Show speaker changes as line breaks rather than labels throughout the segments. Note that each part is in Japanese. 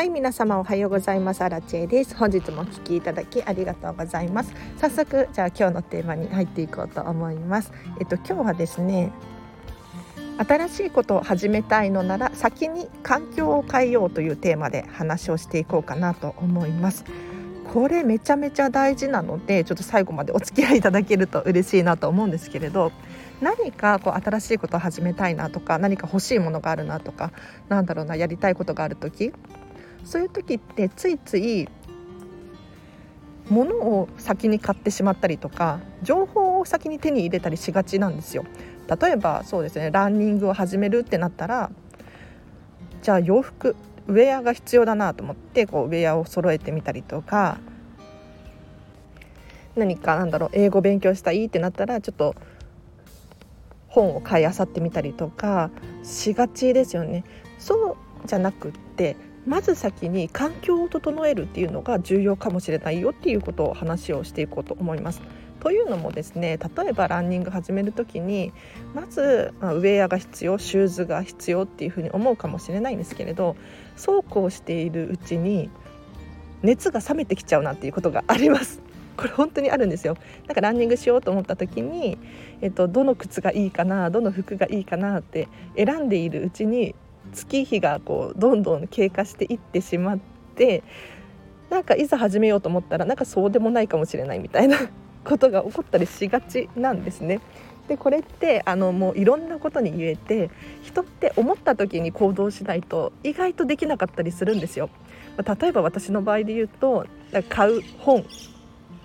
はい皆様おはようございます。アラチェです。本日もお聞きいただきありがとうございます。早速じゃあ今日のテーマに入っていこうと思います。えっと今日はですね新しいことを始めたいのなら先に環境を変えようというテーマで話をしていこうかなと思います。これめちゃめちゃ大事なのでちょっと最後までお付き合いいただけると嬉しいなと思うんですけれど何かこう新しいことを始めたいなとか何か欲しいものがあるなとかなんだろうなやりたいことがある時そういう時ってついつい物を先に買ってしまったりとか情報を先に手に入れたりしがちなんですよ。例えばそうですねランニングを始めるってなったらじゃあ洋服ウェアが必要だなと思ってこうウェアを揃えてみたりとか何かなんだろう英語勉強したいってなったらちょっと本を買いあさってみたりとかしがちですよね。そうじゃなくってまず先に環境を整えるっていうのが重要かもしれないよっていうことを話をしていこうと思います。というのもですね例えばランニング始める時にまず、ウェアが必要シューズが必要っていうふうに思うかもしれないんですけれどそうこうしているうちに熱が冷めてきちゃうなんていうことがあります。これ本当にあるんですよなんかランニングしようと思った時に、えっと、どの靴がいいかなどの服がいいかなって選んでいるうちに月日がこうどんどん経過していってしまってなんかいざ始めようと思ったらなんかそうでもないかもしれないみたいな ことが起こったりしがちなんですね。でこれってあのもういろんなことに言えて人って思った時に行動しないと意外とできなかったりするんですよ。例えば私の場合で言うと買う本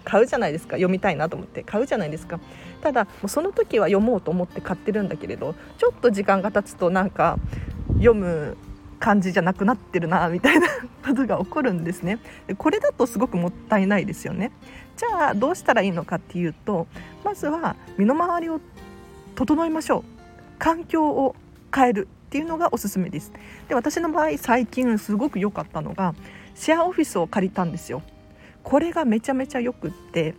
買うじゃないですか読みたいなと思って買うじゃないですかただもうその時は読もうと思って買ってるんだけれどちょっと時間が経つとなんか読む感じじゃなくなってるなみたいな ことが起こるんですね。でこれだとすごくもったいないですよね。じゃあどうしたらいいのかっていうとまずは身の回りを整えましょう。環境を変えるっていうのがおすすめです。で私の場合最近すごく良かったのがシェアオフィスを借りたんですよ。これがめちゃめちゃよくって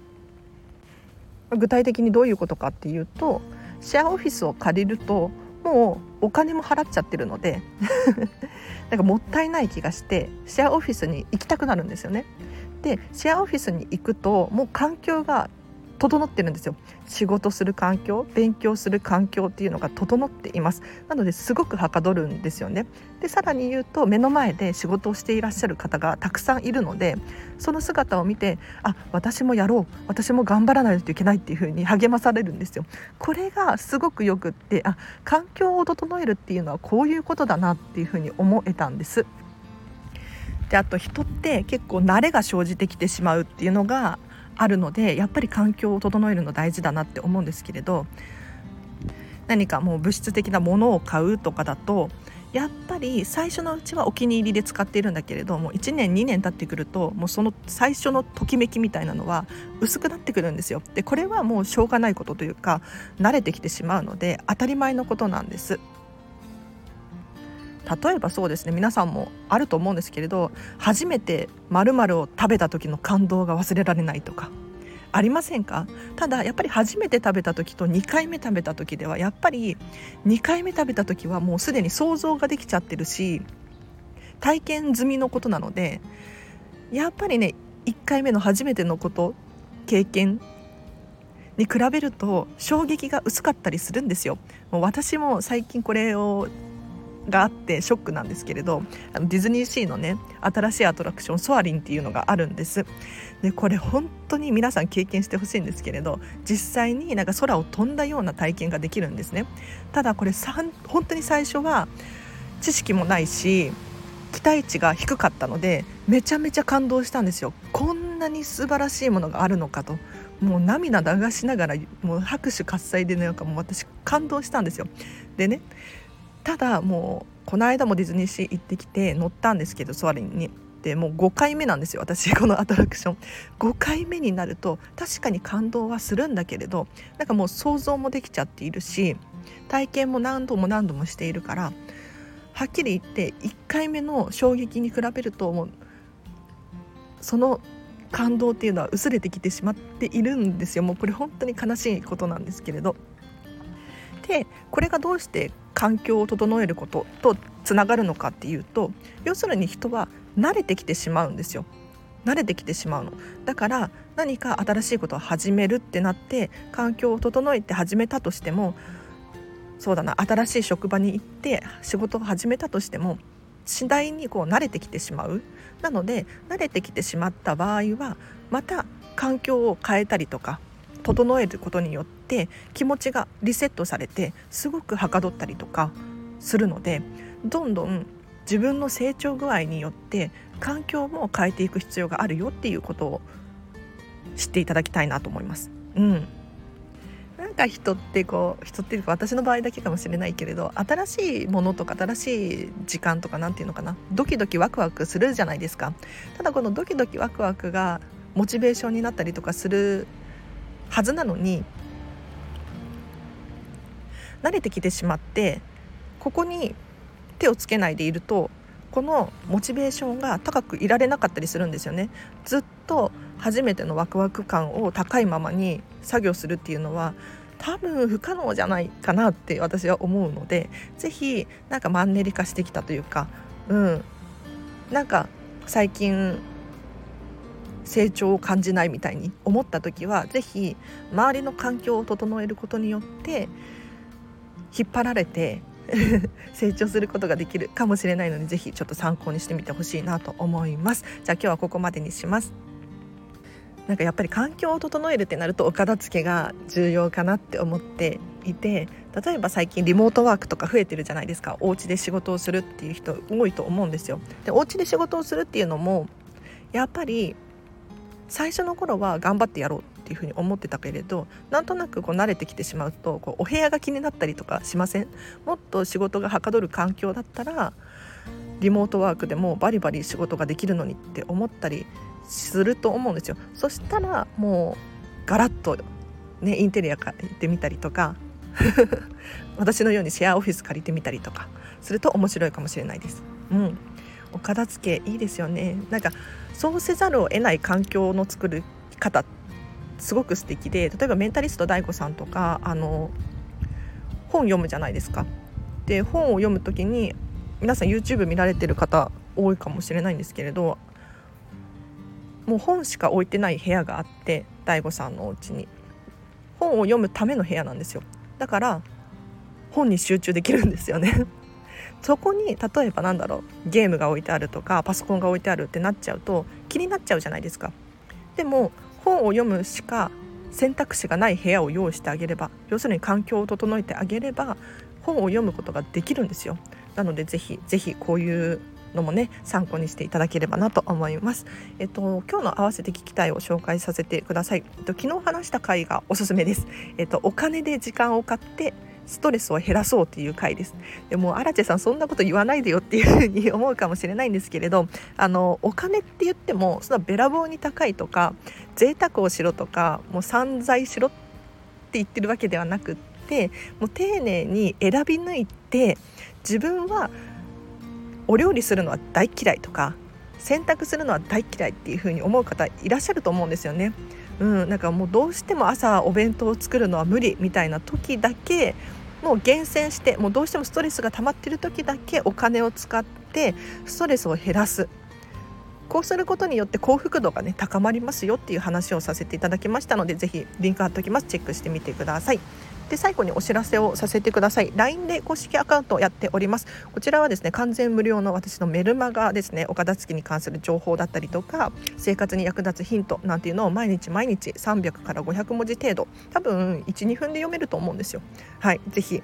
具体的にどういうことかっていうとシェアオフィスを借りるともうお金も払っちゃってるので なんかもったいない気がしてシェアオフィスに行きたくなるんですよね。でシェアオフィスに行くともう環境が整ってるんですよ。仕事する環境勉強する環境っていうのが整っています。なのですごくはかどるんですよね。でさらに言うと目の前で仕事をしていらっしゃる方がたくさんいるのでその姿を見てあ私もやろう。私も頑張らないといけないっていうふうに励まされるんですよ。これがすごくよくってあ環境を整えるっていうのはこういうことだなっていうふうに思えたんです。であと人って結構慣れが生じてきてしまうっていうのがあるのでやっぱり環境を整えるの大事だなって思うんですけれど何かもう物質的なものを買うとかだとやっぱり最初のうちはお気に入りで使っているんだけれども1年2年経ってくるともうその最初のときめきみたいなのは薄くなってくるんですよ。でこれはもうしょうがないことというか慣れてきてしまうので当たり前のことなんです。例えばそうですね皆さんもあると思うんですけれど初めて〇〇を食べた時の感動が忘れられないとかありませんか？ただやっぱり初めて食べた時と2回目食べた時ではやっぱり2回目食べた時はもうすでに想像ができちゃってるし体験済みのことなのでやっぱりね1回目の初めてのこと経験に比べると衝撃が薄かったりするんですよ。もう私も最近これをがあってショックなんですけれどあのディズニーシーのね新しいアトラクションソアリンっていうのがあるんです。でこれ本当に皆さん経験してほしいんですけれど実際になんか空を飛んだような体験ができるんですね。ただこれ本当に最初は知識もないし期待値が低かったのでめちゃめちゃ感動したんですよ。こんなに素晴らしいものがあるのかと。もう涙流しながらもう拍手喝采でなんかもう私感動したんですよ。でねただもうこの間もディズニーシー行ってきて乗ったんですけどソアリンに。でもう5回目なんですよ私このアトラクション 5回目になると確かに感動はするんだけれどなんかもう想像もできちゃっているし体験も何度も何度もしているからはっきり言って1回目の衝撃に比べるともうその感動っていうのは薄れてきてしまっているんですよもうこれ本当に悲しいことなんですけれど。でこれがどうして環境を整えることとつながるのかっていうと要するに人は慣れてきてしまうんですよ。慣れてきてしまうの。だから何か新しいことを始めるってなって環境を整えて始めたとしてもそうだな新しい職場に行って仕事を始めたとしても次第にこう慣れてきてしまう。なので慣れてきてしまった場合はまた環境を変えたりとか整えることによって気持ちがリセットされてすごくはかどったりとかするのでどんどん自分の成長具合によって環境も変えていく必要があるよっていうことを知っていただきたいなと思います。うん、なんか人ってこう人っていうか私の場合だけかもしれないけれど新しいものとか新しい時間とか何て言うのかなドキドキワクワクするじゃないですかただこのドキドキワクワクがモチベーションになったりとかするはずなのに慣れてきてしまってここに手をつけないでいるとこのモチベーションが高くいられなかったりするんですよね。ずっと初めてのワクワク感を高いままに作業するっていうのは多分不可能じゃないかなって私は思うので是非なんかマンネリ化してきたというかうん。なんか最近成長を感じないみたいに思った時は是非周りの環境を整えることによって引っ張られて 成長することができるかもしれないので是非ちょっと参考にしてみてほしいなと思います。じゃあ今日はここまでにします。なんかやっぱり環境を整えるってなるとお片付けが重要かなって思っていて例えば最近リモートワークとか増えてるじゃないですか。お家で仕事をするっていう人多いと思うんですよ。でお家で仕事をするっていうのもやっぱり最初の頃は頑張ってやろうっていうふうに思ってたけれどなんとなくこう慣れてきてしまうとこうお部屋が気になったりとかしません？もっと仕事がはかどる環境だったらリモートワークでもバリバリ仕事ができるのにって思ったりすると思うんですよ。そしたらもうガラッとねインテリア借りてみたりとか 私のようにシェアオフィス借りてみたりとかすると面白いかもしれないです。うん。お片付けいいですよね。なんかそうせざるを得ない環境の作る方すごく素敵で例えばメンタリスト DAIGO さんとかあの本読むじゃないですか。で本を読む時に皆さん YouTube 見られてる方多いかもしれないんですけれどもう本しか置いてない部屋があって DAIGO さんのお家に。本を読むための部屋なんですよ。だから本に集中できるんですよね。そこに例えばなんだろうゲームが置いてあるとかパソコンが置いてあるってなっちゃうと気になっちゃうじゃないですかでも本を読むしか選択肢がない部屋を用意してあげれば要するに環境を整えてあげれば本を読むことができるんですよなのでぜひぜひこういうのもね参考にしていただければなと思います。えっと今日の合わせて聞きたいを紹介させてください。えっと昨日話した回がおすすめです。えっとお金で時間を買ってストレスを減らそうっていう回ですでもアラチェさんそんなこと言わないでよっていうふうに思うかもしれないんですけれどあのお金って言ってもそんなべらぼうに高いとか贅沢をしろとかもう散財しろって言ってるわけではなくってもう丁寧に選び抜いて自分はお料理するのは大嫌いとか洗濯するのは大嫌いっていう風に思う方いらっしゃると思うんですよね。うん、なんかもうどうしても朝お弁当を作るのは無理みたいな時だけもう厳選してもうどうしてもストレスが溜まっている時だけお金を使ってストレスを減らすこうすることによって幸福度がね高まりますよっていう話をさせていただきましたのでぜひリンク貼っておきますチェックしてみてください。で最後にお知らせをさせてください。LINE で公式アカウントをやっております。こちらはですね完全無料の私のメルマガですねお片付けに関する情報だったりとか生活に役立つヒントなんていうのを毎日毎日300から500文字程度多分12分で読めると思うんですよ。はい。ぜひ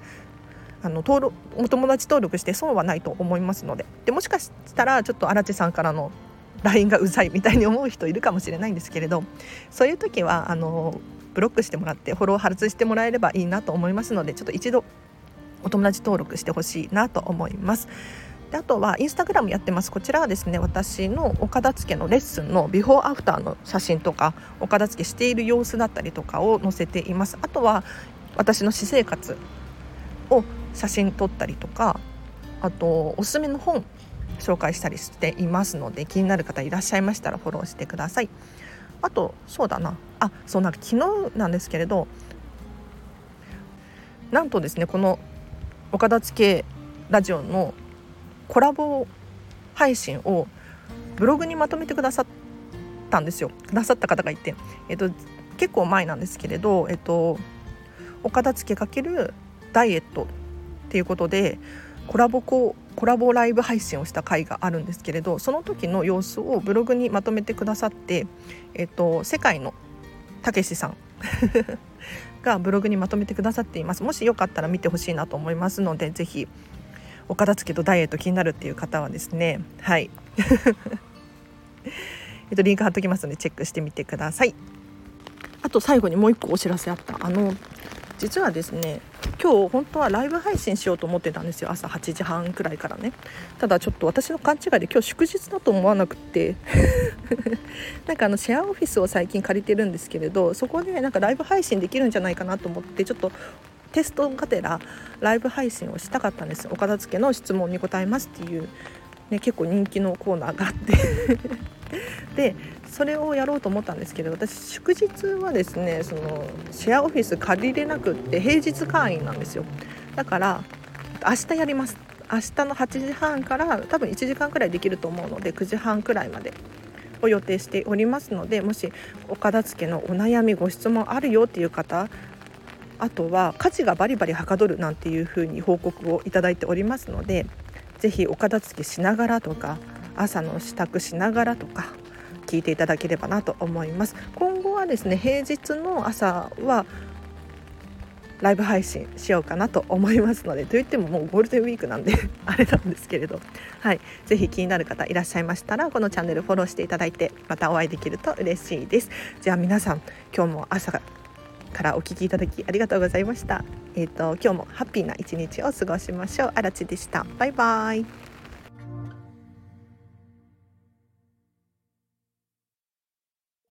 あの登録お友達登録して損はないと思いますので。でもしかしたらちょっと荒地さんからの LINE がうざいみたいに思う人いるかもしれないんですけれどそういう時はあのブロックしてもらってフォロー外してもらえればいいなと思いますのでちょっと一度お友達登録してほしいなと思います。であとはインスタグラムやってます。こちらはですね私のお片付けのレッスンのビフォーアフターの写真とかお片付けしている様子だったりとかを載せています。あとは私の私生活を写真撮ったりとかあとおすすめの本紹介したりしていますので気になる方いらっしゃいましたらフォローしてください。あとそうだな。あそうなんか昨日なんですけれどなんとですねこの岡田付ラジオのコラボ配信をブログにまとめてくださったんですよ。くださった方がいて、えっと、結構前なんですけれど、えっと、お片付けかけるダイエットっていうことでコラボココラボライブ配信をした回があるんですけれどその時の様子をブログにまとめてくださって、えっと、世界のたけしさん がブログにまとめてくださっています。もしよかったら見てほしいなと思いますのでぜひお片付けとダイエット気になるっていう方はですねはい。えっとリンク貼っときますのでチェックしてみてください。あと最後にもう一個お知らせあった。あの実はですね今日本当はライブ配信しようと思ってたんですよ。朝8時半くらいからね。ただちょっと私の勘違いで今日祝日だと思わなくて。なんかあのシェアオフィスを最近借りてるんですけれどそこでなんかライブ配信できるんじゃないかなと思ってちょっとテストがてらライブ配信をしたかったんです。お片付けの質問に答えますっていう、ね、結構人気のコーナーがあって。でそれをやろうと思ったんですけど私祝日はですねそのシェアオフィス借りれなくって平日会員なんですよ。だから明日やります。明日の8時半から多分1時間くらいできると思うので9時半くらいまでを予定しておりますのでもしお片付けのお悩みご質問あるよっていう方あとは家事がバリバリはかどるなんていうふうに報告をいただいておりますので是非お片付けしながらとか朝の支度しながらとか聞いていただければなと思います。今後はですね平日の朝はライブ配信しようかなと思いますのでといってももうゴールデンウィークなんで あれなんですけれど。はい。是非気になる方いらっしゃいましたらこのチャンネルフォローしていただいてまたお会いできると嬉しいです。じゃあ皆さん今日も朝からお聞きいただきありがとうございました。えっ、ー、と今日もハッピーな一日を過ごしましょう。あらちでした。バイバイ。